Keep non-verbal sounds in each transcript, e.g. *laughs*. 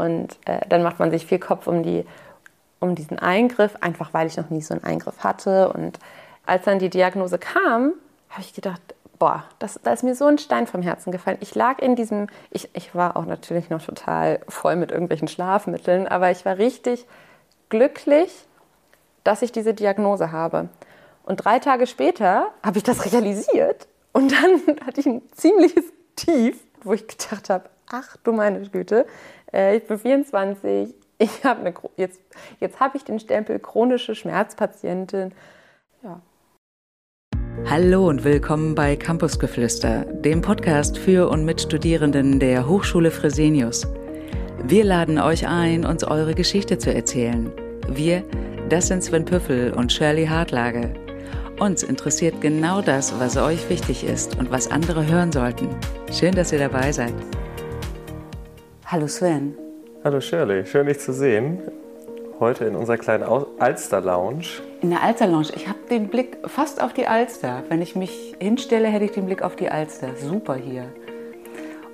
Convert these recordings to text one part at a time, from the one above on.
Und äh, dann macht man sich viel Kopf um, die, um diesen Eingriff, einfach weil ich noch nie so einen Eingriff hatte. Und als dann die Diagnose kam, habe ich gedacht, boah, das, da ist mir so ein Stein vom Herzen gefallen. Ich lag in diesem, ich, ich war auch natürlich noch total voll mit irgendwelchen Schlafmitteln, aber ich war richtig glücklich, dass ich diese Diagnose habe. Und drei Tage später habe ich das realisiert und dann *laughs* hatte ich ein ziemliches Tief, wo ich gedacht habe, ach du meine Güte, äh, ich bin 24, ich habe eine, jetzt, jetzt habe ich den Stempel chronische Schmerzpatientin. Ja. Hallo und willkommen bei Campusgeflüster, dem Podcast für und mit Studierenden der Hochschule Fresenius. Wir laden euch ein, uns eure Geschichte zu erzählen. Wir, das sind Sven Püffel und Shirley Hartlage. Uns interessiert genau das, was euch wichtig ist und was andere hören sollten. Schön, dass ihr dabei seid. Hallo Sven. Hallo Shirley, schön dich zu sehen. Heute in unserer kleinen Alster Lounge. In der Alster Lounge. Ich habe den Blick fast auf die Alster. Wenn ich mich hinstelle, hätte ich den Blick auf die Alster. Super hier.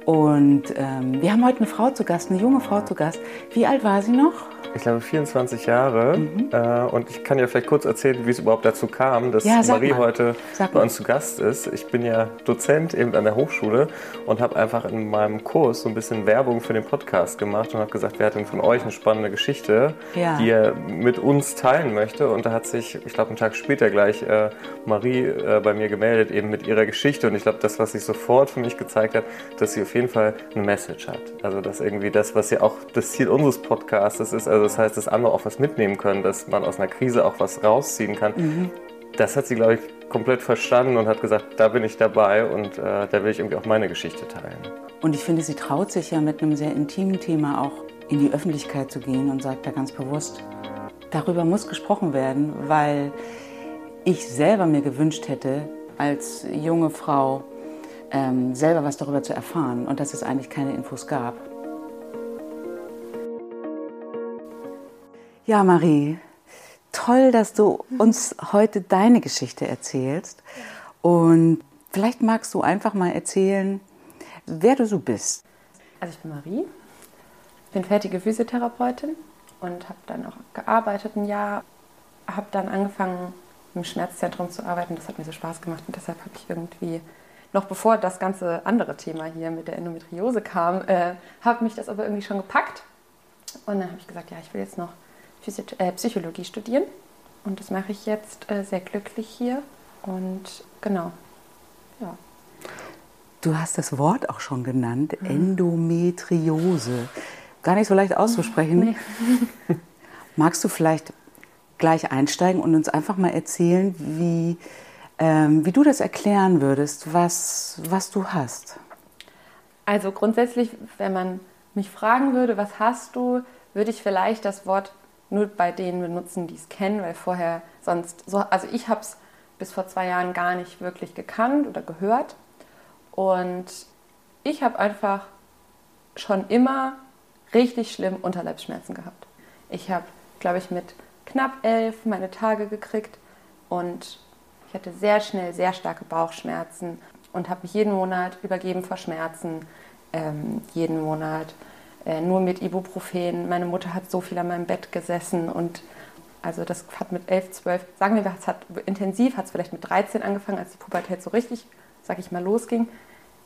Und ähm, wir haben heute eine Frau zu Gast, eine junge Frau zu Gast. Wie alt war sie noch? Ich glaube, 24 Jahre. Mhm. Äh, und ich kann ja vielleicht kurz erzählen, wie es überhaupt dazu kam, dass ja, Marie mal. heute sag bei uns zu Gast ist. Ich bin ja Dozent eben an der Hochschule und habe einfach in meinem Kurs so ein bisschen Werbung für den Podcast gemacht und habe gesagt, wer hat denn von euch eine spannende Geschichte, ja. die er mit uns teilen möchte. Und da hat sich, ich glaube, einen Tag später gleich äh, Marie äh, bei mir gemeldet, eben mit ihrer Geschichte. Und ich glaube, das, was sich sofort für mich gezeigt hat, dass sie auf jeden Fall eine Message hat. Also, dass irgendwie das, was ja auch das Ziel unseres Podcasts ist, also das heißt, dass andere auch was mitnehmen können, dass man aus einer Krise auch was rausziehen kann. Mhm. Das hat sie, glaube ich, komplett verstanden und hat gesagt, da bin ich dabei und äh, da will ich irgendwie auch meine Geschichte teilen. Und ich finde, sie traut sich ja mit einem sehr intimen Thema auch in die Öffentlichkeit zu gehen und sagt da ganz bewusst, darüber muss gesprochen werden, weil ich selber mir gewünscht hätte, als junge Frau ähm, selber was darüber zu erfahren und dass es eigentlich keine Infos gab. Ja, Marie, toll, dass du uns heute deine Geschichte erzählst. Und vielleicht magst du einfach mal erzählen, wer du so bist. Also ich bin Marie, bin fertige Physiotherapeutin und habe dann auch gearbeitet ein Jahr, habe dann angefangen im Schmerzzentrum zu arbeiten. Das hat mir so Spaß gemacht und deshalb habe ich irgendwie noch bevor das ganze andere Thema hier mit der Endometriose kam, äh, habe mich das aber irgendwie schon gepackt. Und dann habe ich gesagt, ja, ich will jetzt noch Physi äh, Psychologie studieren. Und das mache ich jetzt äh, sehr glücklich hier. Und genau, ja. Du hast das Wort auch schon genannt, mhm. Endometriose. Gar nicht so leicht auszusprechen. Nee. *laughs* Magst du vielleicht gleich einsteigen und uns einfach mal erzählen, wie, ähm, wie du das erklären würdest, was, was du hast? Also grundsätzlich, wenn man mich fragen würde, was hast du, würde ich vielleicht das Wort nur bei denen benutzen, die es kennen, weil vorher sonst, so, also ich habe es bis vor zwei Jahren gar nicht wirklich gekannt oder gehört. Und ich habe einfach schon immer richtig schlimm Unterleibsschmerzen gehabt. Ich habe, glaube ich, mit knapp elf meine Tage gekriegt und ich hatte sehr schnell sehr starke Bauchschmerzen und habe mich jeden Monat übergeben vor Schmerzen. Ähm, jeden Monat nur mit Ibuprofen. Meine Mutter hat so viel an meinem Bett gesessen und also das hat mit 11, 12, sagen wir, es hat intensiv, hat es vielleicht mit 13 angefangen, als die Pubertät so richtig, sag ich mal, losging.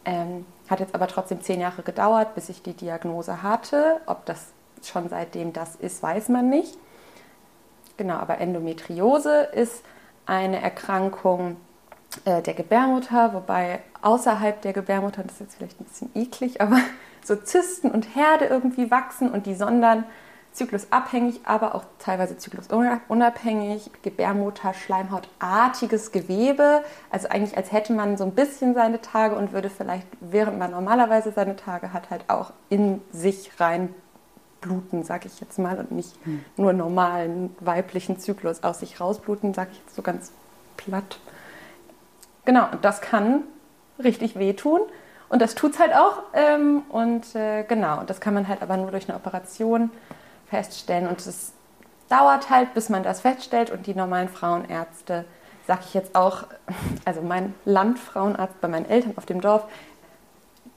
Ähm, hat jetzt aber trotzdem zehn Jahre gedauert, bis ich die Diagnose hatte. Ob das schon seitdem das ist, weiß man nicht. Genau, aber Endometriose ist eine Erkrankung äh, der Gebärmutter, wobei außerhalb der Gebärmutter, das ist jetzt vielleicht ein bisschen eklig, aber so Zysten und Herde irgendwie wachsen und die sondern zyklusabhängig, aber auch teilweise zyklusunabhängig, Gebärmutter, Schleimhautartiges Gewebe, also eigentlich als hätte man so ein bisschen seine Tage und würde vielleicht, während man normalerweise seine Tage hat, halt auch in sich rein bluten, sag ich jetzt mal, und nicht hm. nur normalen weiblichen Zyklus aus sich rausbluten, sag ich jetzt so ganz platt. Genau, und das kann richtig wehtun. Und das tut es halt auch. Ähm, und äh, genau, das kann man halt aber nur durch eine Operation feststellen. Und es dauert halt, bis man das feststellt. Und die normalen Frauenärzte, sag ich jetzt auch, *laughs* also mein Landfrauenarzt bei meinen Eltern auf dem Dorf,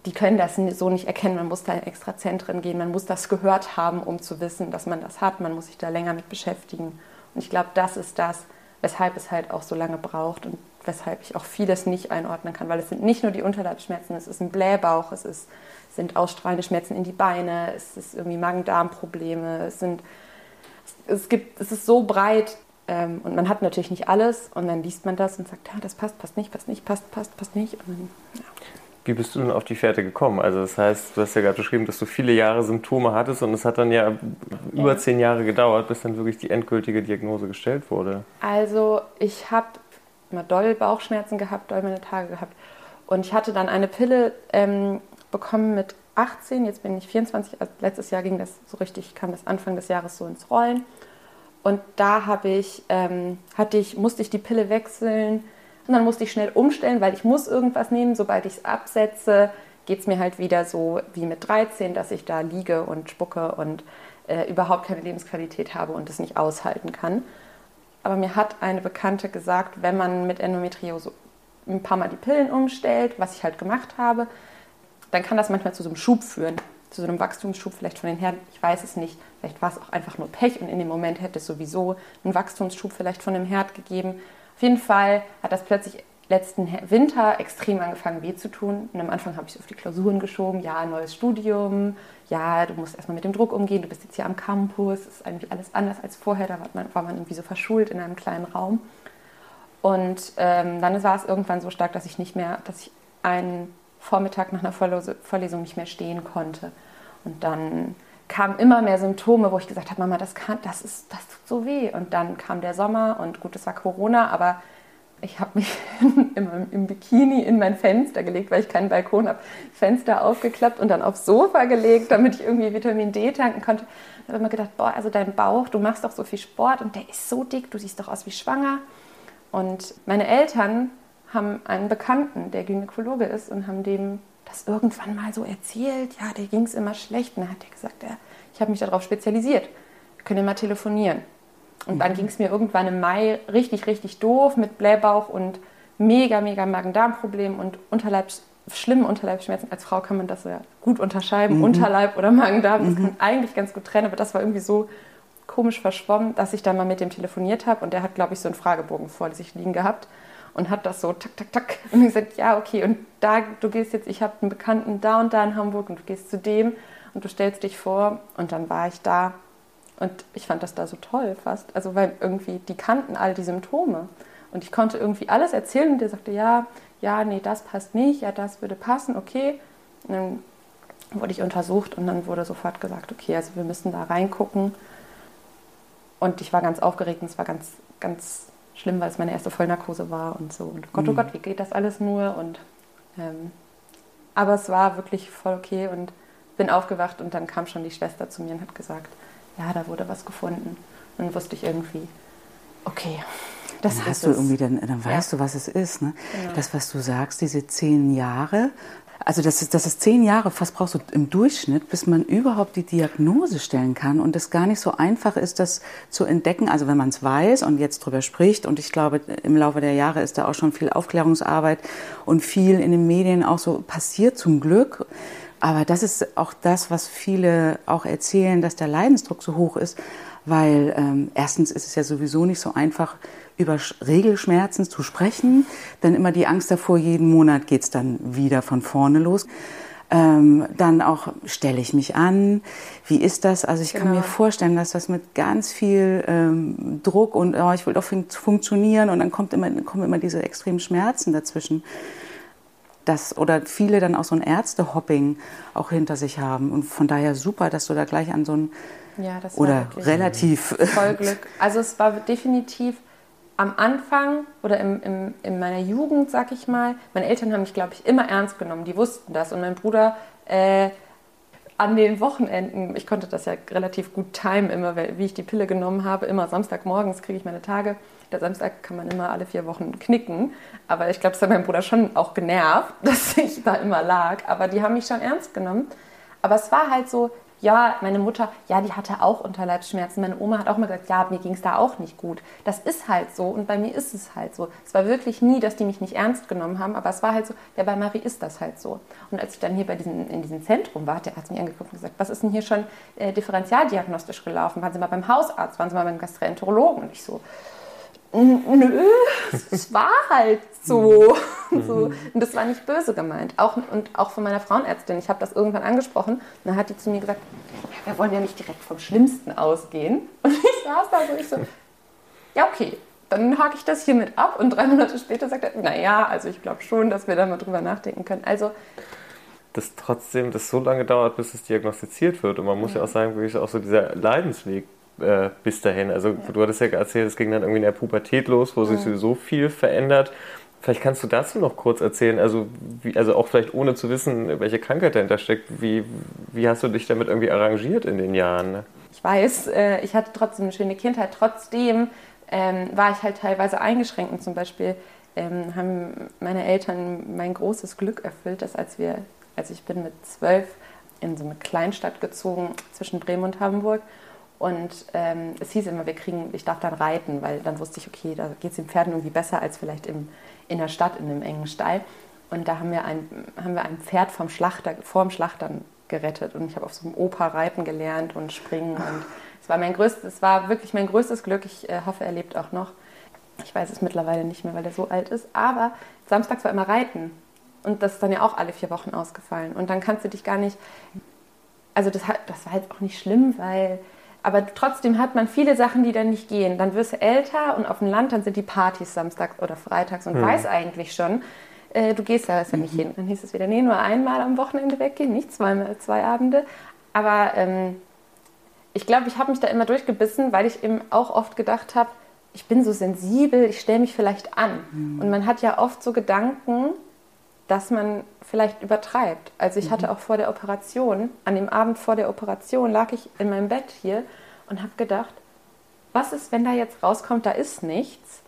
die können das so nicht erkennen. Man muss da in extra Zentren gehen, man muss das gehört haben, um zu wissen, dass man das hat. Man muss sich da länger mit beschäftigen. Und ich glaube, das ist das, weshalb es halt auch so lange braucht und weshalb ich auch vieles nicht einordnen kann, weil es sind nicht nur die Unterleibsschmerzen, es ist ein Blähbauch, es ist, sind ausstrahlende Schmerzen in die Beine, es ist irgendwie Magen-Darm-Probleme, es sind, es gibt, es ist so breit ähm, und man hat natürlich nicht alles und dann liest man das und sagt, ja, das passt, passt nicht, passt nicht, passt, passt, passt nicht. Dann, ja. Wie bist du denn auf die Fährte gekommen? Also das heißt, du hast ja gerade beschrieben, dass du viele Jahre Symptome hattest und es hat dann ja, ja über zehn Jahre gedauert, bis dann wirklich die endgültige Diagnose gestellt wurde. Also ich habe immer doll Bauchschmerzen gehabt, doll meine Tage gehabt und ich hatte dann eine Pille ähm, bekommen mit 18, jetzt bin ich 24, also letztes Jahr ging das so richtig, kam das Anfang des Jahres so ins Rollen und da habe ich, ähm, hatte ich, musste ich die Pille wechseln und dann musste ich schnell umstellen, weil ich muss irgendwas nehmen. Sobald ich es absetze, geht es mir halt wieder so wie mit 13, dass ich da liege und spucke und äh, überhaupt keine Lebensqualität habe und es nicht aushalten kann. Aber mir hat eine Bekannte gesagt, wenn man mit Endometriose ein paar Mal die Pillen umstellt, was ich halt gemacht habe, dann kann das manchmal zu so einem Schub führen, zu so einem Wachstumsschub vielleicht von den Herren. Ich weiß es nicht. Vielleicht war es auch einfach nur Pech und in dem Moment hätte es sowieso einen Wachstumsschub vielleicht von dem Herd gegeben. Auf jeden Fall hat das plötzlich letzten Winter extrem angefangen weh zu tun. Und am Anfang habe ich es auf die Klausuren geschoben. Ja, neues Studium. Ja, du musst erstmal mit dem Druck umgehen. Du bist jetzt hier am Campus. Es ist eigentlich alles anders als vorher. Da war man, war man irgendwie so verschult in einem kleinen Raum. Und ähm, dann war es irgendwann so stark, dass ich nicht mehr, dass ich einen Vormittag nach einer Vorlesung nicht mehr stehen konnte. Und dann kamen immer mehr Symptome, wo ich gesagt habe, Mama, das, kann, das, ist, das tut so weh. Und dann kam der Sommer und gut, es war Corona, aber ich habe mich *laughs* im, im, Bikini in mein Fenster gelegt, weil ich keinen Balkon habe, Fenster aufgeklappt und dann aufs Sofa gelegt, damit ich irgendwie Vitamin D tanken konnte. Da habe ich mir gedacht, boah, also dein Bauch, du machst doch so viel Sport und der ist so dick, du siehst doch aus wie schwanger. Und meine Eltern haben einen Bekannten, der Gynäkologe ist, und haben dem das irgendwann mal so erzählt, ja, dir ging es immer schlecht. Und dann hat er gesagt, ja, ich habe mich darauf spezialisiert. Wir können ja mal telefonieren. Und dann ging es mir irgendwann im Mai richtig, richtig doof mit Blähbauch und mega, mega Magen-Darm-Problemen und Unterleibs schlimmen Unterleibsschmerzen. Als Frau kann man das ja gut unterscheiden, mhm. Unterleib oder Magen-Darm. Das mhm. kann man eigentlich ganz gut trennen, aber das war irgendwie so komisch verschwommen, dass ich dann mal mit dem telefoniert habe und der hat, glaube ich, so einen Fragebogen vor sich liegen gehabt und hat das so tak, tak, tak. Und ich gesagt, ja, okay, und da, du gehst jetzt, ich habe einen Bekannten da und da in Hamburg und du gehst zu dem und du stellst dich vor. Und dann war ich da und ich fand das da so toll fast. Also, weil irgendwie, die kannten all die Symptome. Und ich konnte irgendwie alles erzählen und der sagte, ja, ja, nee, das passt nicht, ja, das würde passen, okay. Und dann wurde ich untersucht und dann wurde sofort gesagt, okay, also wir müssen da reingucken. Und ich war ganz aufgeregt und es war ganz, ganz schlimm, weil es meine erste Vollnarkose war und so. Und Gott, oh mhm. Gott, wie geht das alles nur? Und, ähm, aber es war wirklich voll okay und bin aufgewacht und dann kam schon die Schwester zu mir und hat gesagt, ja, da wurde was gefunden. Und dann wusste ich irgendwie, okay, das dann hast du irgendwie, dann, dann weißt ja. du, was es ist. Ne? Genau. Das, was du sagst, diese zehn Jahre, also das ist, das ist zehn Jahre, fast brauchst du im Durchschnitt, bis man überhaupt die Diagnose stellen kann und es gar nicht so einfach ist, das zu entdecken. Also wenn man es weiß und jetzt drüber spricht und ich glaube, im Laufe der Jahre ist da auch schon viel Aufklärungsarbeit und viel in den Medien auch so passiert zum Glück. Aber das ist auch das, was viele auch erzählen, dass der Leidensdruck so hoch ist, weil ähm, erstens ist es ja sowieso nicht so einfach, über Regelschmerzen zu sprechen. Dann immer die Angst davor, jeden Monat geht es dann wieder von vorne los. Ähm, dann auch stelle ich mich an, wie ist das? Also ich genau. kann mir genau. vorstellen, dass das mit ganz viel ähm, Druck und oh, ich will doch fun funktionieren und dann kommt immer, kommen immer diese extremen Schmerzen dazwischen. Das, oder viele dann auch so ein Ärztehopping auch hinter sich haben. Und von daher super, dass du da gleich an so ein ja, oder relativ voll *laughs* Glück. Also es war definitiv am Anfang oder im, im, in meiner Jugend, sag ich mal, meine Eltern haben mich, glaube ich, immer ernst genommen. Die wussten das. Und mein Bruder äh, an den Wochenenden, ich konnte das ja relativ gut timen, immer, wie ich die Pille genommen habe. Immer Samstagmorgens kriege ich meine Tage. Der Samstag kann man immer alle vier Wochen knicken. Aber ich glaube, es hat mein Bruder schon auch genervt, *laughs* dass ich da immer lag. Aber die haben mich schon ernst genommen. Aber es war halt so, ja, meine Mutter, ja, die hatte auch Unterleibsschmerzen. Meine Oma hat auch mal gesagt, ja, mir ging es da auch nicht gut. Das ist halt so und bei mir ist es halt so. Es war wirklich nie, dass die mich nicht ernst genommen haben, aber es war halt so, ja, bei Marie ist das halt so. Und als ich dann hier bei diesen, in diesem Zentrum war, der hat mich angeguckt und gesagt, was ist denn hier schon äh, differenzialdiagnostisch gelaufen? Waren Sie mal beim Hausarzt? Waren Sie mal beim Gastroenterologen? Und ich so, nö, es war halt so. so. Und das war nicht böse gemeint. Auch, und auch von meiner Frauenärztin. Ich habe das irgendwann angesprochen. Und dann hat die zu mir gesagt, wir wollen ja nicht direkt vom Schlimmsten ausgehen. *laughs* Und ich saß da so, ich so, ja okay, dann hake ich das hiermit ab. Und drei Monate später sagt er, naja, also ich glaube schon, dass wir da mal drüber nachdenken können. Also dass trotzdem das so lange dauert, bis es diagnostiziert wird. Und man muss ja, ja auch sagen, wirklich auch so dieser Leidensweg äh, bis dahin. Also ja. du hattest ja erzählt, es ging dann irgendwie in der Pubertät los, wo sich sowieso viel verändert. Vielleicht kannst du dazu noch kurz erzählen, also, wie, also auch vielleicht ohne zu wissen, welche Krankheit dahinter steckt. Wie, wie hast du dich damit irgendwie arrangiert in den Jahren? Ne? Ich weiß, äh, ich hatte trotzdem eine schöne Kindheit. Trotzdem ähm, war ich halt teilweise eingeschränkt. Und zum Beispiel ähm, haben meine Eltern mein großes Glück erfüllt, dass als wir, also ich bin mit zwölf in so eine Kleinstadt gezogen zwischen Bremen und Hamburg und ähm, es hieß immer, wir kriegen, ich darf dann reiten, weil dann wusste ich, okay, da geht es den Pferden irgendwie besser als vielleicht im, in der Stadt, in einem engen Stall. Und da haben wir ein, haben wir ein Pferd vom Schlachter, vorm Schlachtern gerettet. Und ich habe auf so einem Oper reiten gelernt und springen. Und es war mein größtes, es war wirklich mein größtes Glück. Ich äh, hoffe, er lebt auch noch. Ich weiß es mittlerweile nicht mehr, weil er so alt ist. Aber samstags war immer Reiten. Und das ist dann ja auch alle vier Wochen ausgefallen. Und dann kannst du dich gar nicht. Also das, das war jetzt auch nicht schlimm, weil aber trotzdem hat man viele Sachen, die dann nicht gehen. Dann wirst du älter und auf dem Land, dann sind die Partys samstags oder freitags und mhm. weiß eigentlich schon, äh, du gehst da ja nicht mhm. hin. Dann hieß es wieder, nee, nur einmal am Wochenende weggehen, nicht zweimal, zwei Abende. Aber ähm, ich glaube, ich habe mich da immer durchgebissen, weil ich eben auch oft gedacht habe, ich bin so sensibel, ich stelle mich vielleicht an. Mhm. Und man hat ja oft so Gedanken, dass man vielleicht übertreibt. Also ich hatte mhm. auch vor der Operation, an dem Abend vor der Operation lag ich in meinem Bett hier und habe gedacht, was ist, wenn da jetzt rauskommt, da ist nichts?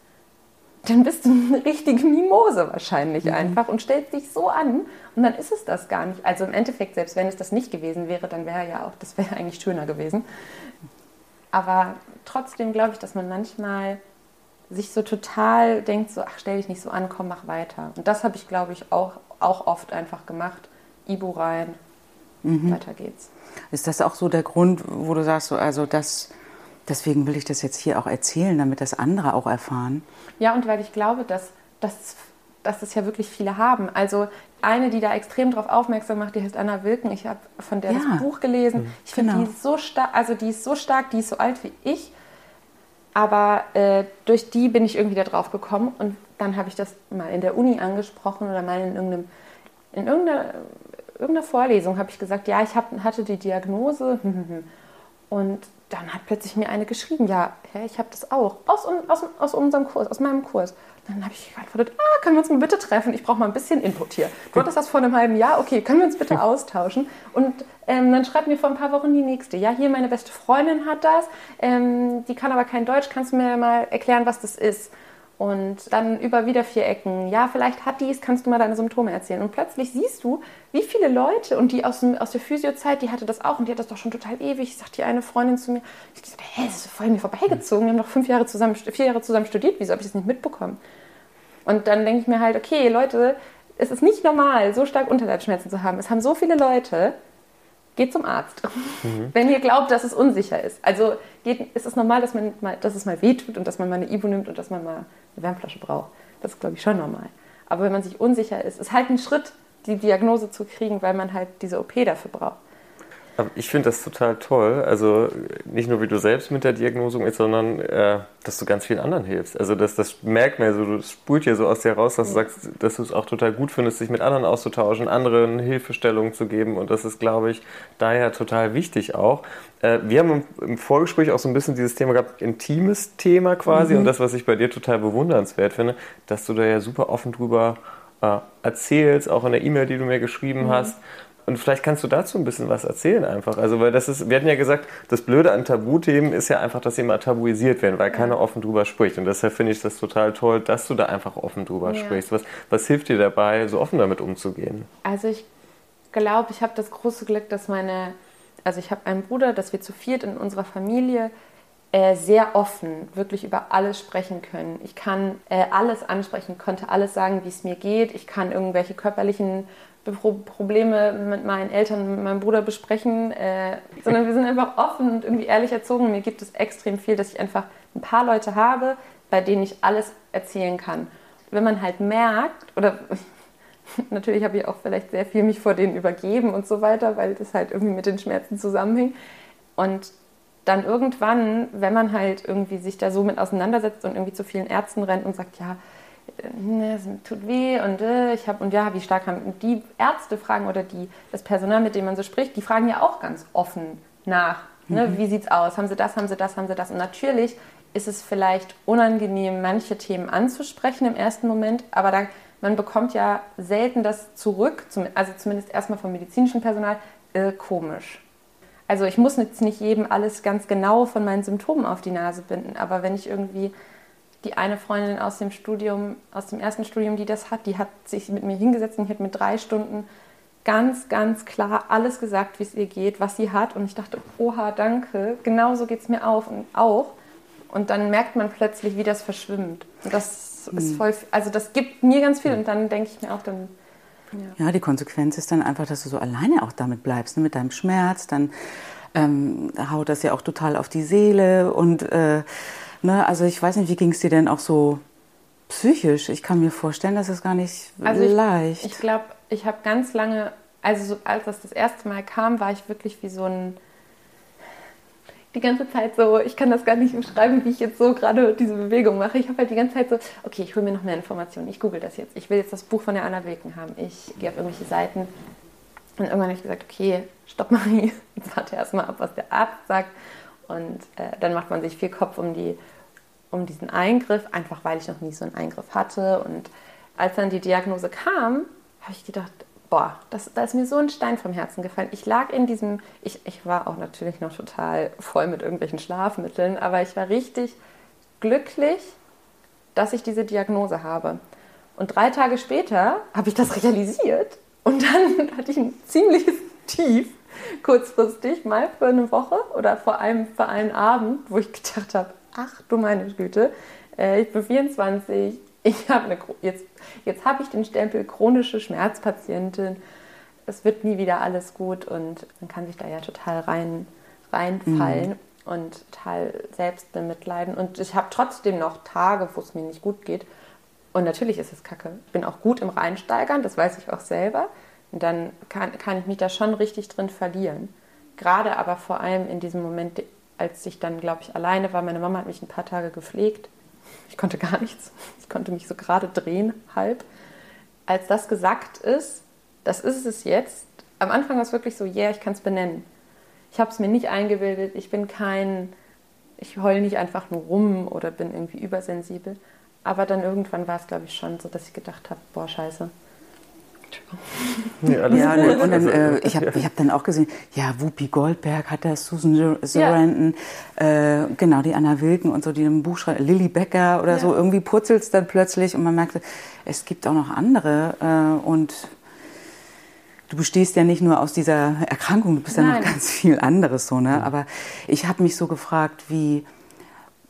Dann bist du eine richtige Mimose wahrscheinlich mhm. einfach und stellst dich so an und dann ist es das gar nicht. Also im Endeffekt, selbst wenn es das nicht gewesen wäre, dann wäre ja auch, das wäre *laughs* eigentlich schöner gewesen. Aber trotzdem glaube ich, dass man manchmal sich so total denkt, so, ach, stell dich nicht so an, komm, mach weiter. Und das habe ich, glaube ich, auch, auch oft einfach gemacht. Ibu rein, mhm. weiter geht's. Ist das auch so der Grund, wo du sagst, so, also das, deswegen will ich das jetzt hier auch erzählen, damit das andere auch erfahren? Ja, und weil ich glaube, dass, dass, dass das ja wirklich viele haben. Also eine, die da extrem drauf aufmerksam macht, die heißt Anna Wilken. Ich habe von der ja. das Buch gelesen. Mhm. Ich finde, genau. die ist so stark, also die ist so stark, die ist so alt wie ich aber äh, durch die bin ich irgendwie da drauf gekommen und dann habe ich das mal in der Uni angesprochen oder mal in, irgendeinem, in irgendeiner, irgendeiner Vorlesung habe ich gesagt, ja, ich hab, hatte die Diagnose. *laughs* Und dann hat plötzlich mir eine geschrieben, ja, ich habe das auch, aus, aus, aus unserem Kurs, aus meinem Kurs. Dann habe ich geantwortet, ah, können wir uns mal bitte treffen? Ich brauche mal ein bisschen Input hier. Du hattest das vor einem halben Jahr, okay, können wir uns bitte *laughs* austauschen? Und ähm, dann schreibt mir vor ein paar Wochen die nächste, ja, hier meine beste Freundin hat das, ähm, die kann aber kein Deutsch, kannst du mir mal erklären, was das ist? Und dann über wieder vier Ecken, ja, vielleicht hat dies, kannst du mal deine Symptome erzählen. Und plötzlich siehst du, wie viele Leute, und die aus, aus der Physiozeit, die hatte das auch, und die hat das doch schon total ewig, sagt die eine Freundin zu mir, ich dachte, hä, das ist voll mir vorbeigezogen, wir haben doch fünf Jahre zusammen, vier Jahre zusammen studiert, wieso habe ich das nicht mitbekommen? Und dann denke ich mir halt, okay, Leute, es ist nicht normal, so stark Unterleibsschmerzen zu haben. Es haben so viele Leute, geht zum Arzt. Mhm. Wenn ihr glaubt, dass es unsicher ist. Also geht, ist es normal, dass, man mal, dass es mal wehtut und dass man mal eine Ibu nimmt und dass man mal eine Wärmflasche braucht. Das ist, glaube ich, schon normal. Aber wenn man sich unsicher ist, ist halt ein Schritt, die Diagnose zu kriegen, weil man halt diese OP dafür braucht. Ich finde das total toll. Also nicht nur, wie du selbst mit der Diagnose umgehst, sondern äh, dass du ganz vielen anderen hilfst. Also das, das merkt man so, das spult ja so aus dir raus, dass du sagst, dass du es auch total gut findest, sich mit anderen auszutauschen, anderen Hilfestellungen zu geben. Und das ist, glaube ich, daher total wichtig auch. Äh, wir haben im, im, Vorgespräch auch so ein bisschen dieses Thema gehabt, intimes Thema quasi. Mhm. Und das, was ich bei dir total bewundernswert finde, dass du da ja super offen drüber äh, erzählst, auch in der E-Mail, die du mir geschrieben mhm. hast. Und vielleicht kannst du dazu ein bisschen was erzählen einfach. Also, weil das ist, wir hatten ja gesagt, das Blöde an Tabuthemen ist ja einfach, dass sie immer tabuisiert werden, weil keiner offen drüber spricht. Und deshalb finde ich das total toll, dass du da einfach offen drüber ja. sprichst. Was, was hilft dir dabei, so offen damit umzugehen? Also ich glaube, ich habe das große Glück, dass meine also ich habe einen Bruder, dass wir zu viert in unserer Familie äh, sehr offen wirklich über alles sprechen können. Ich kann äh, alles ansprechen, konnte alles sagen, wie es mir geht. Ich kann irgendwelche körperlichen Probleme mit meinen Eltern, mit meinem Bruder besprechen, äh, sondern wir sind einfach offen und irgendwie ehrlich erzogen. Mir gibt es extrem viel, dass ich einfach ein paar Leute habe, bei denen ich alles erzählen kann. Wenn man halt merkt, oder *laughs* natürlich habe ich auch vielleicht sehr viel mich vor denen übergeben und so weiter, weil das halt irgendwie mit den Schmerzen zusammenhängt. Und dann irgendwann, wenn man halt irgendwie sich da so mit auseinandersetzt und irgendwie zu vielen Ärzten rennt und sagt, ja, ne, es tut weh und äh, ich habe und ja, wie stark haben und die Ärzte fragen oder die das Personal, mit dem man so spricht, die fragen ja auch ganz offen nach. Ne? Mhm. Wie sieht's aus? Haben sie das? Haben sie das? Haben sie das? Und natürlich ist es vielleicht unangenehm, manche Themen anzusprechen im ersten Moment, aber da, man bekommt ja selten das zurück, also zumindest erstmal vom medizinischen Personal, äh, komisch. Also ich muss jetzt nicht jedem alles ganz genau von meinen Symptomen auf die Nase binden, aber wenn ich irgendwie die eine Freundin aus dem Studium, aus dem ersten Studium, die das hat, die hat sich mit mir hingesetzt und hat mit drei Stunden ganz, ganz klar alles gesagt, wie es ihr geht, was sie hat. Und ich dachte, oha, danke, genauso geht es mir auf und auch. Und dann merkt man plötzlich, wie das verschwimmt. Und das mhm. ist voll, also das gibt mir ganz viel. Und dann denke ich mir auch, dann. Ja. ja. die Konsequenz ist dann einfach, dass du so alleine auch damit bleibst, ne? mit deinem Schmerz. Dann ähm, haut das ja auch total auf die Seele und äh, Ne? Also ich weiß nicht, wie ging es dir denn auch so psychisch? Ich kann mir vorstellen, dass es gar nicht also leicht. Ich, ich glaube, ich habe ganz lange, also so, als das das erste Mal kam, war ich wirklich wie so ein die ganze Zeit so, ich kann das gar nicht beschreiben, wie ich jetzt so gerade diese Bewegung mache. Ich habe halt die ganze Zeit so, okay, ich hole mir noch mehr Informationen, ich google das jetzt, ich will jetzt das Buch von der Anna Wilken haben, ich gehe auf irgendwelche Seiten. Und irgendwann habe ich gesagt, okay, stopp mal, *laughs* jetzt warte erstmal ab, was der Arzt sagt. Und äh, dann macht man sich viel Kopf um die um diesen Eingriff, einfach weil ich noch nie so einen Eingriff hatte. Und als dann die Diagnose kam, habe ich gedacht, boah, das, da ist mir so ein Stein vom Herzen gefallen. Ich lag in diesem, ich, ich war auch natürlich noch total voll mit irgendwelchen Schlafmitteln, aber ich war richtig glücklich, dass ich diese Diagnose habe. Und drei Tage später habe ich das realisiert und dann *laughs* hatte ich ein ziemliches Tief kurzfristig, mal für eine Woche oder vor allem für einen Abend, wo ich gedacht habe, ach du meine Güte, äh, ich bin 24, ich habe eine, jetzt, jetzt habe ich den Stempel chronische Schmerzpatientin, es wird nie wieder alles gut und man kann sich da ja total rein, reinfallen mhm. und total selbst bemitleiden. Und ich habe trotzdem noch Tage, wo es mir nicht gut geht. Und natürlich ist es kacke. Ich bin auch gut im Reinsteigern, das weiß ich auch selber. Und dann kann, kann ich mich da schon richtig drin verlieren. Gerade aber vor allem in diesem Moment als ich dann, glaube ich, alleine war, meine Mama hat mich ein paar Tage gepflegt. Ich konnte gar nichts. *laughs* Ich konnte mich so gerade drehen, halb. Als das gesagt ist, das ist es jetzt. Am Anfang war es wirklich so, ja, yeah, ich kann es benennen. Ich habe es mir nicht eingebildet. Ich bin kein, ich heule nicht einfach nur rum oder bin irgendwie übersensibel. Aber dann irgendwann war es, glaube ich, schon so, dass ich gedacht habe, boah, scheiße, Nee, ja, gut. und dann, äh, ich habe ich hab dann auch gesehen, ja, Whoopi Goldberg hat das, Susan Sarandon, ja. äh, genau, die Anna Wilken und so, die im Buch schreiben, Lilly Becker oder ja. so, irgendwie purzelt es dann plötzlich und man merkte, es gibt auch noch andere äh, und du bestehst ja nicht nur aus dieser Erkrankung, du bist Nein. ja noch ganz viel anderes so, ne? Aber ich habe mich so gefragt, wie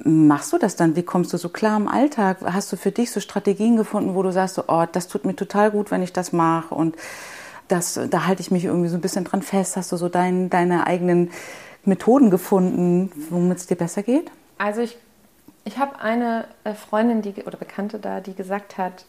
machst du das dann? Wie kommst du so klar im Alltag? Hast du für dich so Strategien gefunden, wo du sagst, so, oh, das tut mir total gut, wenn ich das mache und das, da halte ich mich irgendwie so ein bisschen dran fest. Hast du so dein, deine eigenen Methoden gefunden, womit es dir besser geht? Also ich, ich habe eine äh, Freundin die, oder Bekannte da, die gesagt hat,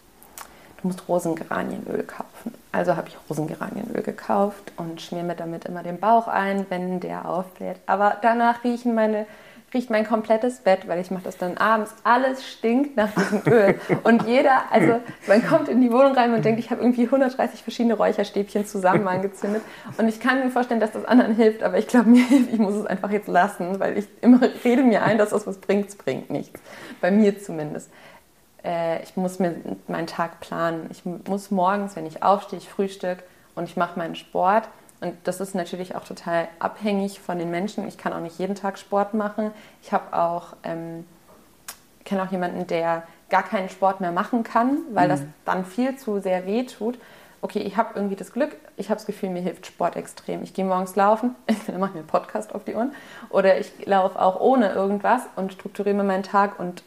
du musst Rosengeranienöl kaufen. Also habe ich Rosengeranienöl gekauft und schmier mir damit immer den Bauch ein, wenn der aufbläht. Aber danach riechen meine riecht mein komplettes Bett, weil ich mache das dann abends. Alles stinkt nach diesem Öl. Und jeder, also man kommt in die Wohnung rein und denkt, ich habe irgendwie 130 verschiedene Räucherstäbchen zusammen *laughs* angezündet. Und ich kann mir vorstellen, dass das anderen hilft, aber ich glaube mir, *laughs* ich muss es einfach jetzt lassen, weil ich immer rede mir ein, dass das was bringt, es bringt nichts. Bei mir zumindest. Äh, ich muss mir meinen Tag planen. Ich muss morgens, wenn ich aufstehe, ich frühstück und ich mache meinen Sport und das ist natürlich auch total abhängig von den Menschen. Ich kann auch nicht jeden Tag Sport machen. Ich habe auch, ähm, kenne auch jemanden, der gar keinen Sport mehr machen kann, weil mhm. das dann viel zu sehr weh tut. okay, ich habe irgendwie das Glück, ich habe das Gefühl, mir hilft Sport extrem. Ich gehe morgens laufen, *laughs* ich mache mir einen Podcast auf die Ohren oder ich laufe auch ohne irgendwas und strukturiere mir meinen Tag und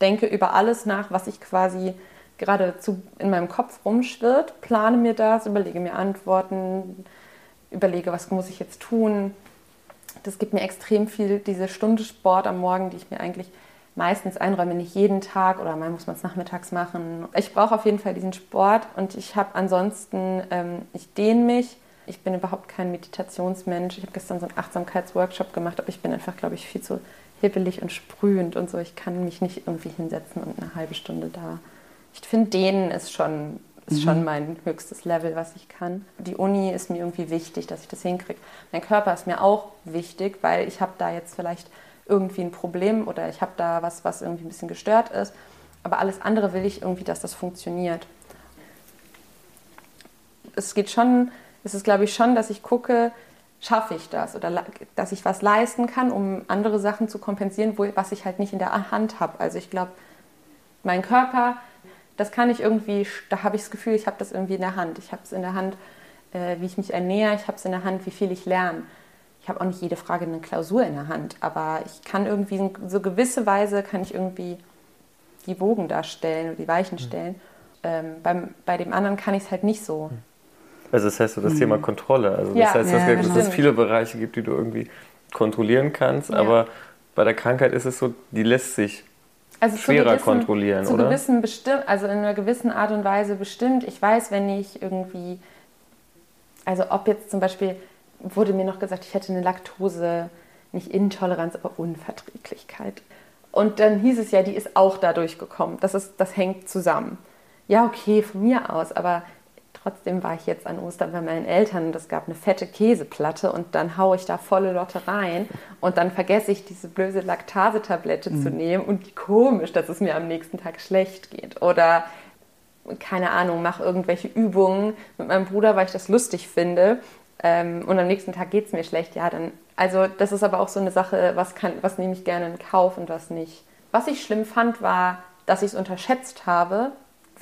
denke über alles nach, was ich quasi gerade in meinem Kopf rumschwirrt, plane mir das, überlege mir Antworten, überlege, was muss ich jetzt tun. Das gibt mir extrem viel, diese Stunde Sport am Morgen, die ich mir eigentlich meistens einräume, nicht jeden Tag oder mal muss man es nachmittags machen. Ich brauche auf jeden Fall diesen Sport und ich habe ansonsten, ähm, ich dehne mich. Ich bin überhaupt kein Meditationsmensch. Ich habe gestern so einen Achtsamkeitsworkshop gemacht, aber ich bin einfach, glaube ich, viel zu hibbelig und sprühend und so. Ich kann mich nicht irgendwie hinsetzen und eine halbe Stunde da. Ich finde, dehnen ist schon, ist mhm. schon mein höchstes Level, was ich kann. Die Uni ist mir irgendwie wichtig, dass ich das hinkriege. Mein Körper ist mir auch wichtig, weil ich habe da jetzt vielleicht irgendwie ein Problem oder ich habe da was, was irgendwie ein bisschen gestört ist. Aber alles andere will ich irgendwie, dass das funktioniert. Es geht schon, es ist glaube ich schon, dass ich gucke, schaffe ich das oder dass ich was leisten kann, um andere Sachen zu kompensieren, wo, was ich halt nicht in der Hand habe. Also ich glaube, mein Körper, das kann ich irgendwie, da habe ich das Gefühl, ich habe das irgendwie in der Hand. Ich habe es in der Hand, äh, wie ich mich ernähre, ich habe es in der Hand, wie viel ich lerne ich habe auch nicht jede Frage eine Klausur in der Hand, aber ich kann irgendwie so gewisse Weise kann ich irgendwie die Wogen darstellen oder die Weichen hm. stellen. Mhm. Ähm, beim, bei dem anderen kann ich es halt nicht so. Hm. Also das heißt so das mhm. Thema Kontrolle. Also das ja, heißt, dass, ja, dass es viele Bereiche gibt, die du irgendwie kontrollieren kannst, ja. aber bei der Krankheit ist es so, die lässt sich also schwerer gewissen, kontrollieren, zu oder? Gewissen bestimmt, also in einer gewissen Art und Weise bestimmt. Ich weiß, wenn ich irgendwie, also ob jetzt zum Beispiel wurde mir noch gesagt, ich hätte eine Laktose, nicht Intoleranz, aber Unverträglichkeit. Und dann hieß es ja, die ist auch dadurch gekommen. Das, ist, das hängt zusammen. Ja, okay, von mir aus, aber trotzdem war ich jetzt an Ostern bei meinen Eltern und es gab eine fette Käseplatte und dann haue ich da volle Lotte rein und dann vergesse ich diese blöde Laktase-Tablette mhm. zu nehmen und wie komisch, dass es mir am nächsten Tag schlecht geht. Oder keine Ahnung, mache irgendwelche Übungen mit meinem Bruder, weil ich das lustig finde ähm, und am nächsten Tag geht es mir schlecht, ja, dann. Also, das ist aber auch so eine Sache, was, kann, was nehme ich gerne in Kauf und was nicht. Was ich schlimm fand, war, dass ich es unterschätzt habe,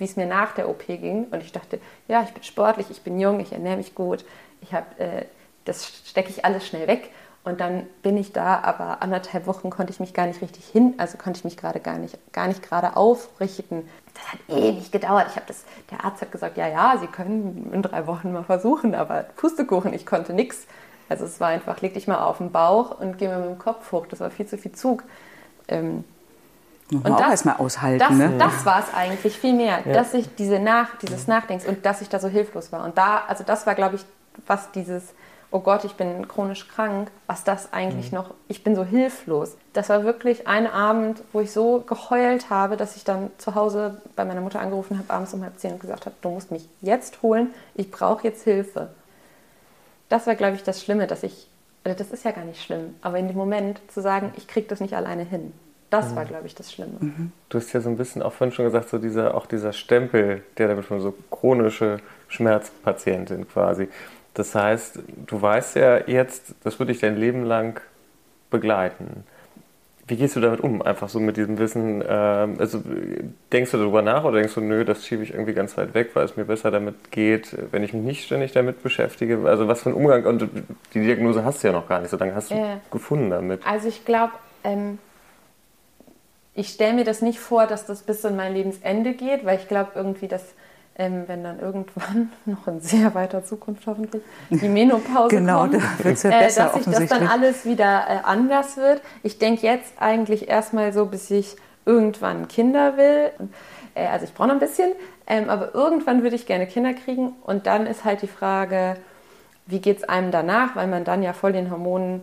wie es mir nach der OP ging. Und ich dachte, ja, ich bin sportlich, ich bin jung, ich ernähre mich gut, ich habe, äh, das stecke ich alles schnell weg. Und dann bin ich da, aber anderthalb Wochen konnte ich mich gar nicht richtig hin, also konnte ich mich gerade gar nicht, gar nicht gerade aufrichten. Das hat ewig gedauert. Ich das, der Arzt hat gesagt, ja, ja, Sie können in drei Wochen mal versuchen, aber Pustekuchen, ich konnte nichts. Also es war einfach, leg dich mal auf den Bauch und geh mal mit dem Kopf hoch. Das war viel zu viel Zug. Ähm, und das, auch erstmal aushalten. Das, ne? das war es eigentlich viel mehr, ja. dass ich diese Nach, dieses Nachdenks und dass ich da so hilflos war. Und da, also das war, glaube ich, was dieses oh Gott, ich bin chronisch krank, was das eigentlich mhm. noch, ich bin so hilflos. Das war wirklich ein Abend, wo ich so geheult habe, dass ich dann zu Hause bei meiner Mutter angerufen habe, abends um halb zehn und gesagt habe, du musst mich jetzt holen, ich brauche jetzt Hilfe. Das war, glaube ich, das Schlimme, dass ich, also das ist ja gar nicht schlimm, aber in dem Moment zu sagen, ich kriege das nicht alleine hin. Das mhm. war, glaube ich, das Schlimme. Mhm. Du hast ja so ein bisschen auch vorhin schon gesagt, so dieser, auch dieser Stempel, der damit schon so chronische Schmerzpatientin quasi. Das heißt, du weißt ja jetzt, das wird dich dein Leben lang begleiten. Wie gehst du damit um? Einfach so mit diesem Wissen, äh, also denkst du darüber nach oder denkst du, nö, das schiebe ich irgendwie ganz weit weg, weil es mir besser damit geht, wenn ich mich nicht ständig damit beschäftige? Also was für ein Umgang, und die Diagnose hast du ja noch gar nicht, so lange hast du äh, gefunden damit. Also ich glaube, ähm, ich stelle mir das nicht vor, dass das bis in mein Lebensende geht, weil ich glaube irgendwie, dass ähm, wenn dann irgendwann, *laughs* noch in sehr weiter Zukunft hoffentlich, die Menopause genau, kommt, da wird's ja besser, äh, dass sich das dann alles wieder äh, anders wird. Ich denke jetzt eigentlich erstmal so, bis ich irgendwann Kinder will. Äh, also ich brauche noch ein bisschen, ähm, aber irgendwann würde ich gerne Kinder kriegen. Und dann ist halt die Frage, wie geht es einem danach, weil man dann ja voll den Hormonen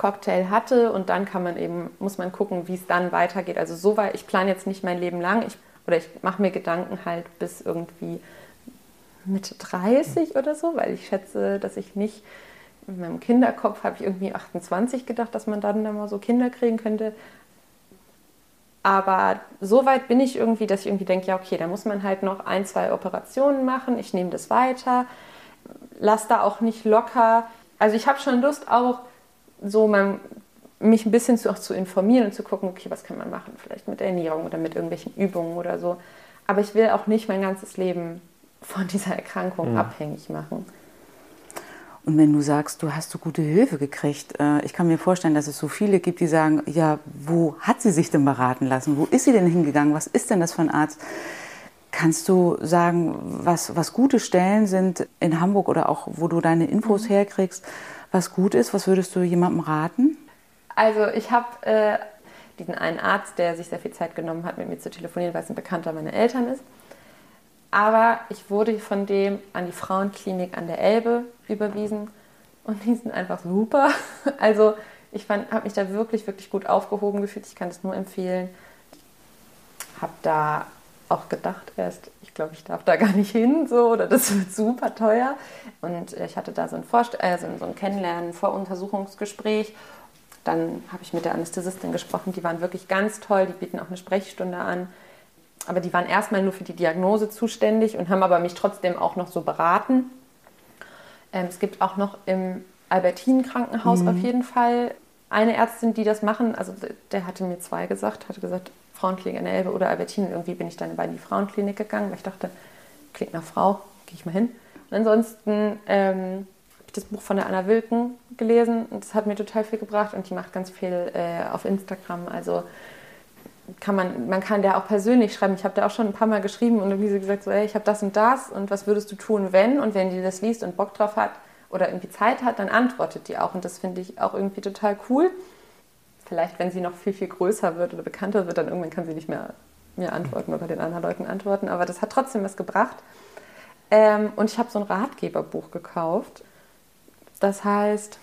Cocktail hatte und dann kann man eben, muss man gucken, wie es dann weitergeht. Also so weit, ich plane jetzt nicht mein Leben lang. Ich oder ich mache mir Gedanken halt bis irgendwie Mitte 30 oder so, weil ich schätze, dass ich nicht, in meinem Kinderkopf habe ich irgendwie 28 gedacht, dass man dann mal so Kinder kriegen könnte. Aber so weit bin ich irgendwie, dass ich irgendwie denke, ja, okay, da muss man halt noch ein, zwei Operationen machen. Ich nehme das weiter. Lass da auch nicht locker. Also ich habe schon Lust auch so meinem mich ein bisschen zu, auch zu informieren und zu gucken, okay, was kann man machen, vielleicht mit der Ernährung oder mit irgendwelchen Übungen oder so. Aber ich will auch nicht mein ganzes Leben von dieser Erkrankung mhm. abhängig machen. Und wenn du sagst, du hast so gute Hilfe gekriegt, äh, ich kann mir vorstellen, dass es so viele gibt, die sagen, ja, wo hat sie sich denn beraten lassen? Wo ist sie denn hingegangen? Was ist denn das für ein Arzt? Kannst du sagen, was, was gute Stellen sind in Hamburg oder auch, wo du deine Infos mhm. herkriegst, was gut ist? Was würdest du jemandem raten? Also ich habe äh, diesen einen Arzt, der sich sehr viel Zeit genommen hat, mit mir zu telefonieren, weil es ein Bekannter meiner Eltern ist. Aber ich wurde von dem an die Frauenklinik an der Elbe überwiesen und die sind einfach super. *laughs* Also ich habe mich da wirklich, wirklich gut aufgehoben gefühlt. Ich kann es nur empfehlen. Habe da auch gedacht erst, ich glaube, ich darf da gar nicht hin, so oder das wird super teuer. Und ich hatte da so ein, Vorst also so ein Kennenlernen, Voruntersuchungsgespräch. Dann habe ich mit der Anästhesistin gesprochen, die waren wirklich ganz toll, die bieten auch eine Sprechstunde an. Aber die waren erstmal nur für die Diagnose zuständig und haben aber mich trotzdem auch noch so beraten. Ähm, es gibt auch noch im Albertinen-Krankenhaus mhm. auf jeden Fall eine Ärztin, die das machen. Also der hatte mir zwei gesagt, hatte gesagt, Frauenklinik in der Elbe oder Albertinen. Irgendwie bin ich dann bei die Frauenklinik gegangen, weil ich dachte, klingt nach Frau, gehe ich mal hin. Und ansonsten ähm, habe ich das Buch von der Anna Wilken gelesen und das hat mir total viel gebracht und die macht ganz viel äh, auf Instagram. Also kann man, man kann der auch persönlich schreiben. Ich habe da auch schon ein paar Mal geschrieben und irgendwie so gesagt, so, ey, ich habe das und das und was würdest du tun, wenn? Und wenn die das liest und Bock drauf hat oder irgendwie Zeit hat, dann antwortet die auch. Und das finde ich auch irgendwie total cool. Vielleicht, wenn sie noch viel, viel größer wird oder bekannter wird, dann irgendwann kann sie nicht mehr mir antworten oder den anderen Leuten antworten. Aber das hat trotzdem was gebracht. Ähm, und ich habe so ein Ratgeberbuch gekauft. Das heißt,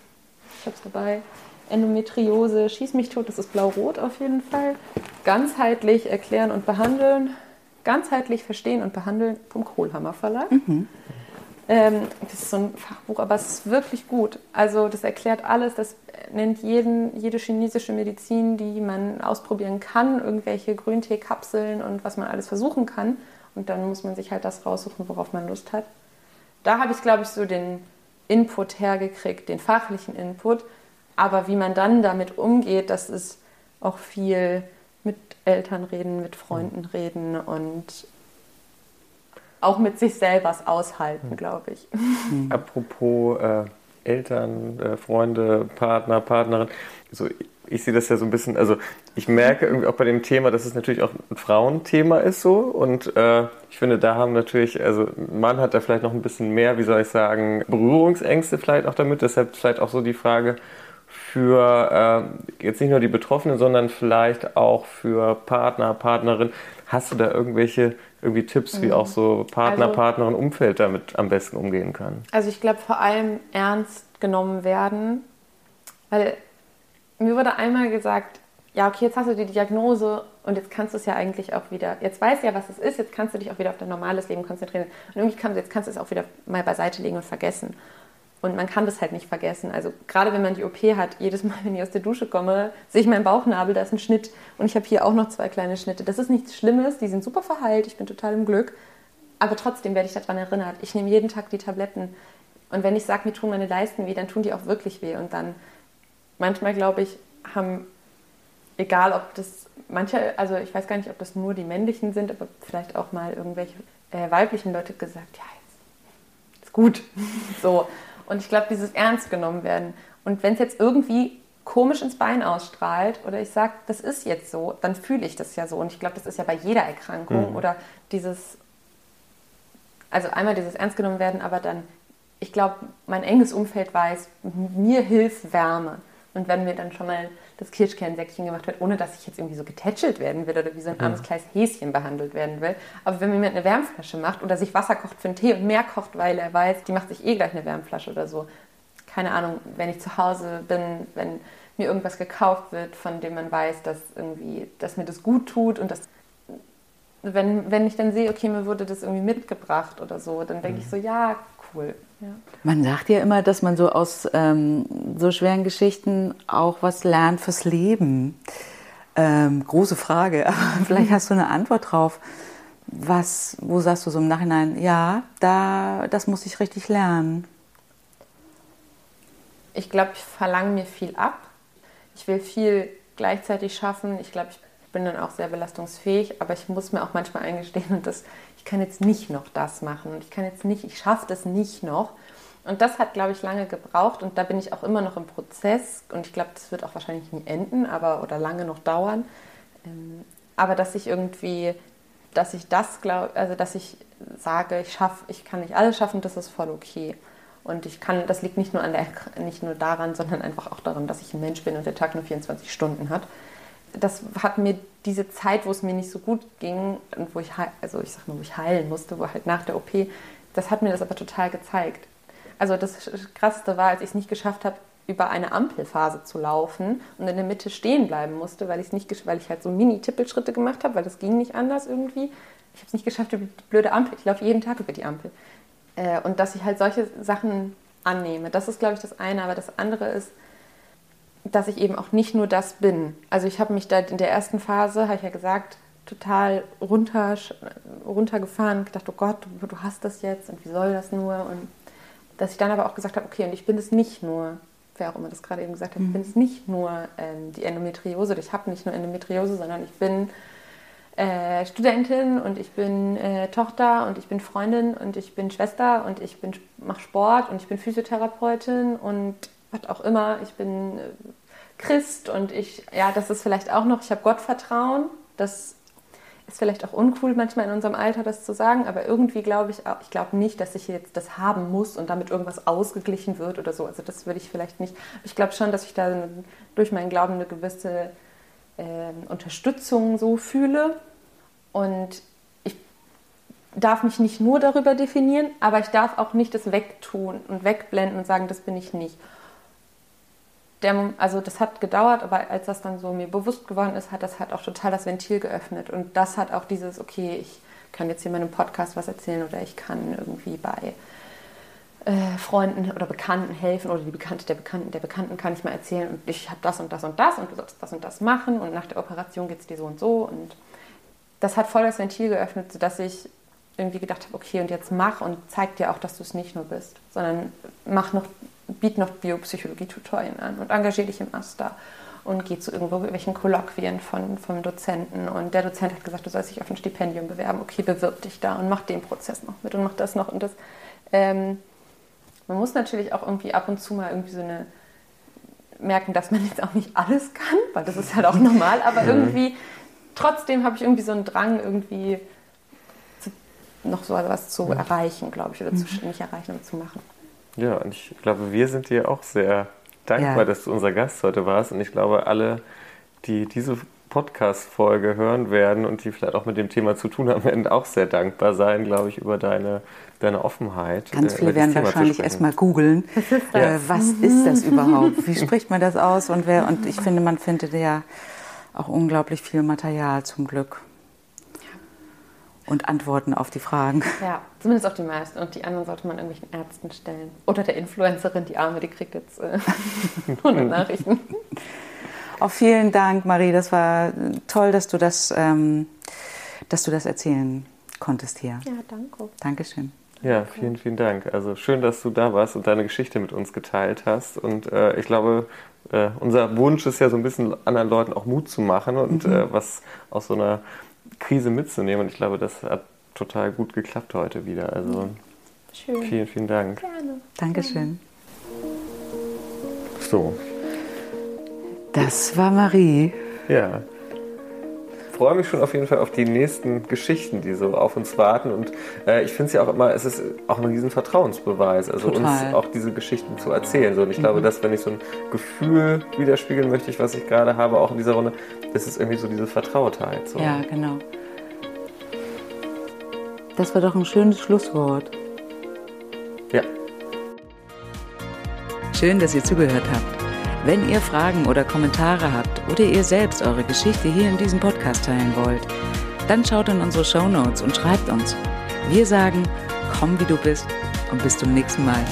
ich habe es dabei, Endometriose, schieß mich tot, das ist blau-rot auf jeden Fall. Ganzheitlich erklären und behandeln, ganzheitlich verstehen und behandeln vom Kohlhammer Verlag. Mhm. Ähm, das ist so ein Fachbuch, aber es ist wirklich gut. Also das erklärt alles, das nennt jeden, jede chinesische Medizin, die man ausprobieren kann, irgendwelche Grünteekapseln und was man alles versuchen kann. Und dann muss man sich halt das raussuchen, worauf man Lust hat. Da habe ich, glaube ich, so den Input hergekriegt, den fachlichen Input. Aber wie man dann damit umgeht, das ist auch viel mit Eltern reden, mit Freunden reden und auch mit sich selber aushalten, glaube ich. Apropos äh, Eltern, äh, Freunde, Partner, Partnerin. So, ich sehe das ja so ein bisschen, also ich merke irgendwie auch bei dem Thema, dass es natürlich auch ein Frauenthema ist so und äh, ich finde, da haben natürlich, also ein Mann hat da vielleicht noch ein bisschen mehr, wie soll ich sagen, Berührungsängste vielleicht auch damit, deshalb vielleicht auch so die Frage, für äh, jetzt nicht nur die Betroffenen, sondern vielleicht auch für Partner, Partnerin. Hast du da irgendwelche irgendwie Tipps, wie mhm. auch so Partner, also, Partnerin, Umfeld damit am besten umgehen kann? Also ich glaube vor allem ernst genommen werden, weil mir wurde einmal gesagt, ja okay, jetzt hast du die Diagnose und jetzt kannst du es ja eigentlich auch wieder, jetzt weißt du ja, was es ist, jetzt kannst du dich auch wieder auf dein normales Leben konzentrieren und irgendwie kannst, jetzt kannst du es auch wieder mal beiseite legen und vergessen. Und man kann das halt nicht vergessen. Also gerade wenn man die OP hat, jedes Mal, *laughs* wenn ich aus der Dusche komme, sehe ich meinen Bauchnabel, da ist ein Schnitt und ich habe hier auch noch zwei kleine Schnitte. Das ist nichts Schlimmes, die sind super verheilt, ich bin total im Glück. Aber trotzdem werde ich daran erinnert. Ich nehme jeden Tag die Tabletten. Und wenn ich sage, mir tun meine Leisten weh, dann tun die auch wirklich weh. Und dann, manchmal glaube ich, haben, egal ob das, manche, also ich weiß gar nicht, ob das nur die männlichen sind, aber vielleicht auch mal irgendwelche äh, weiblichen Leute gesagt, ja, jetzt ist gut. *laughs* so. Und ich glaube, dieses ernst genommen werden. Und wenn es jetzt irgendwie komisch ins Bein ausstrahlt oder ich sage, das ist jetzt so, dann fühle ich das ja so. Und ich glaube, das ist ja bei jeder Erkrankung mhm. oder dieses, also einmal dieses ernst genommen werden, aber dann, ich glaube, mein enges Umfeld weiß, mir hilft Wärme. Und wenn mir dann schon mal das Kirschkernsäckchen gemacht wird, ohne dass ich jetzt irgendwie so getätschelt werden will oder wie so ein armes kleines Häschen behandelt werden will. Aber wenn mir jemand eine Wärmflasche macht oder sich Wasser kocht für einen Tee und mehr kocht, weil er weiß, die macht sich eh gleich eine Wärmflasche oder so. Keine Ahnung, wenn ich zu Hause bin, wenn mir irgendwas gekauft wird, von dem man weiß, dass, irgendwie, dass mir das gut tut und dass wenn, wenn ich dann sehe, okay, mir wurde das irgendwie mitgebracht oder so, dann denke mhm. ich so, ja, cool. Ja. Man sagt ja immer, dass man so aus ähm, so schweren Geschichten auch was lernt fürs Leben. Ähm, große Frage, *laughs* aber vielleicht hast du eine Antwort drauf. Was, wo sagst du so im Nachhinein, ja, da, das muss ich richtig lernen? Ich glaube, ich verlange mir viel ab. Ich will viel gleichzeitig schaffen. Ich glaube, ich bin dann auch sehr belastungsfähig, aber ich muss mir auch manchmal eingestehen, und das kann jetzt nicht noch das machen und ich kann jetzt nicht, ich schaffe das nicht noch. Und das hat, glaube ich, lange gebraucht und da bin ich auch immer noch im Prozess und ich glaube, das wird auch wahrscheinlich nie enden, aber oder lange noch dauern. Ähm, aber dass ich irgendwie, dass ich das glaube, also dass ich sage, ich schaffe, ich kann nicht alles schaffen, das ist voll okay. Und ich kann, das liegt nicht nur, an der, nicht nur daran, sondern einfach auch daran, dass ich ein Mensch bin und der Tag nur 24 Stunden hat. Das hat mir diese Zeit, wo es mir nicht so gut ging und wo ich, also ich sag mal, wo ich heilen musste, wo halt nach der OP, das hat mir das aber total gezeigt. Also das Krasseste war, als ich es nicht geschafft habe, über eine Ampelphase zu laufen und in der Mitte stehen bleiben musste, weil, nicht, weil ich halt so Mini-Tippelschritte gemacht habe, weil das ging nicht anders irgendwie. Ich habe es nicht geschafft über die blöde Ampel. Ich laufe jeden Tag über die Ampel. Äh, und dass ich halt solche Sachen annehme. Das ist, glaube ich, das eine. Aber das andere ist, dass ich eben auch nicht nur das bin. Also ich habe mich da in der ersten Phase, habe ich ja gesagt, total runter, runtergefahren, gedacht, oh Gott, du, du, hast das jetzt und wie soll das nur? Und dass ich dann aber auch gesagt habe, okay, und ich bin es nicht nur, wer auch immer das gerade eben gesagt hat, mhm. ich bin es nicht nur ähm, die Endometriose, ich habe nicht nur Endometriose, sondern ich bin äh, Studentin und ich bin äh, Tochter und ich bin Freundin und ich bin Schwester und ich mache Sport und ich bin Physiotherapeutin und was auch immer. Ich bin äh, Christ und ich, ja, das ist vielleicht auch noch, ich habe Gottvertrauen. Das ist vielleicht auch uncool manchmal in unserem Alter, das zu sagen, aber irgendwie glaube ich auch, ich glaube nicht, dass ich jetzt das haben muss und damit irgendwas ausgeglichen wird oder so. Also das würde ich vielleicht nicht. Ich glaube schon, dass ich da durch meinen Glauben eine gewisse äh, Unterstützung so fühle und ich darf mich nicht nur darüber definieren, aber ich darf auch nicht das wegtun und wegblenden und sagen, das bin ich nicht. Der, also das hat gedauert, aber als das dann so mir bewusst geworden ist, hat das halt auch total das Ventil geöffnet. Und das hat auch dieses, okay, ich kann jetzt hier in meinem Podcast was erzählen oder ich kann irgendwie bei äh, Freunden oder Bekannten helfen oder die Bekannte der Bekannten der Bekannten kann ich mal erzählen und ich habe das und das und das und du sollst das und das machen und nach der Operation geht es dir so und so und das hat voll das Ventil geöffnet, sodass ich irgendwie gedacht habe, okay, und jetzt mach und zeig dir auch, dass du es nicht nur bist, sondern mach noch, biet noch Biopsychologie-Tutorien an und engagier dich im Aster und geh zu irgendwelchen Kolloquien von, vom Dozenten. Und der Dozent hat gesagt, du sollst dich auf ein Stipendium bewerben. Okay, bewirb dich da und mach den Prozess noch mit und mach das noch und das. Ähm, man muss natürlich auch irgendwie ab und zu mal irgendwie so eine merken, dass man jetzt auch nicht alles kann, weil das ist halt auch normal, aber irgendwie trotzdem habe ich irgendwie so einen Drang, irgendwie zu, noch so etwas zu erreichen, glaube ich, oder zu, nicht erreichen, aber zu machen. Ja, und ich glaube, wir sind dir auch sehr dankbar, ja. dass du unser Gast heute warst. Und ich glaube, alle, die diese Podcast-Folge hören werden und die vielleicht auch mit dem Thema zu tun haben, werden auch sehr dankbar sein, glaube ich, über deine, deine Offenheit. Ganz äh, viele werden wahrscheinlich erstmal googeln, äh, was ist das *laughs* überhaupt? Wie spricht man das aus? Und, wer, und ich finde, man findet ja auch unglaublich viel Material zum Glück. Und Antworten auf die Fragen. Ja, zumindest auf die meisten. Und die anderen sollte man irgendwelchen Ärzten stellen. Oder der Influencerin, die Arme, die kriegt jetzt äh, 100 Nachrichten. Auch vielen Dank, Marie. Das war toll, dass du das, ähm, dass du das erzählen konntest hier. Ja, danke. Dankeschön. Ja, vielen, vielen Dank. Also schön, dass du da warst und deine Geschichte mit uns geteilt hast. Und äh, ich glaube, äh, unser Wunsch ist ja so ein bisschen anderen Leuten auch Mut zu machen und mhm. äh, was aus so einer Krise mitzunehmen. Und ich glaube, das hat total gut geklappt heute wieder. Also Schön. vielen, vielen Dank. Gerne. Dankeschön. So. Das war Marie. Ja freue mich schon auf jeden Fall auf die nächsten Geschichten, die so auf uns warten. Und äh, ich finde es ja auch immer, es ist auch ein riesen Vertrauensbeweis, also Total. uns auch diese Geschichten zu erzählen. So, und ich mhm. glaube, dass wenn ich so ein Gefühl widerspiegeln möchte, was ich gerade habe, auch in dieser Runde, ist es irgendwie so diese Vertrautheit. So. Ja, genau. Das war doch ein schönes Schlusswort. Ja. Schön, dass ihr zugehört habt. Wenn ihr Fragen oder Kommentare habt oder ihr selbst eure Geschichte hier in diesem Podcast teilen wollt, dann schaut in unsere Show Notes und schreibt uns. Wir sagen, komm wie du bist und bis zum nächsten Mal.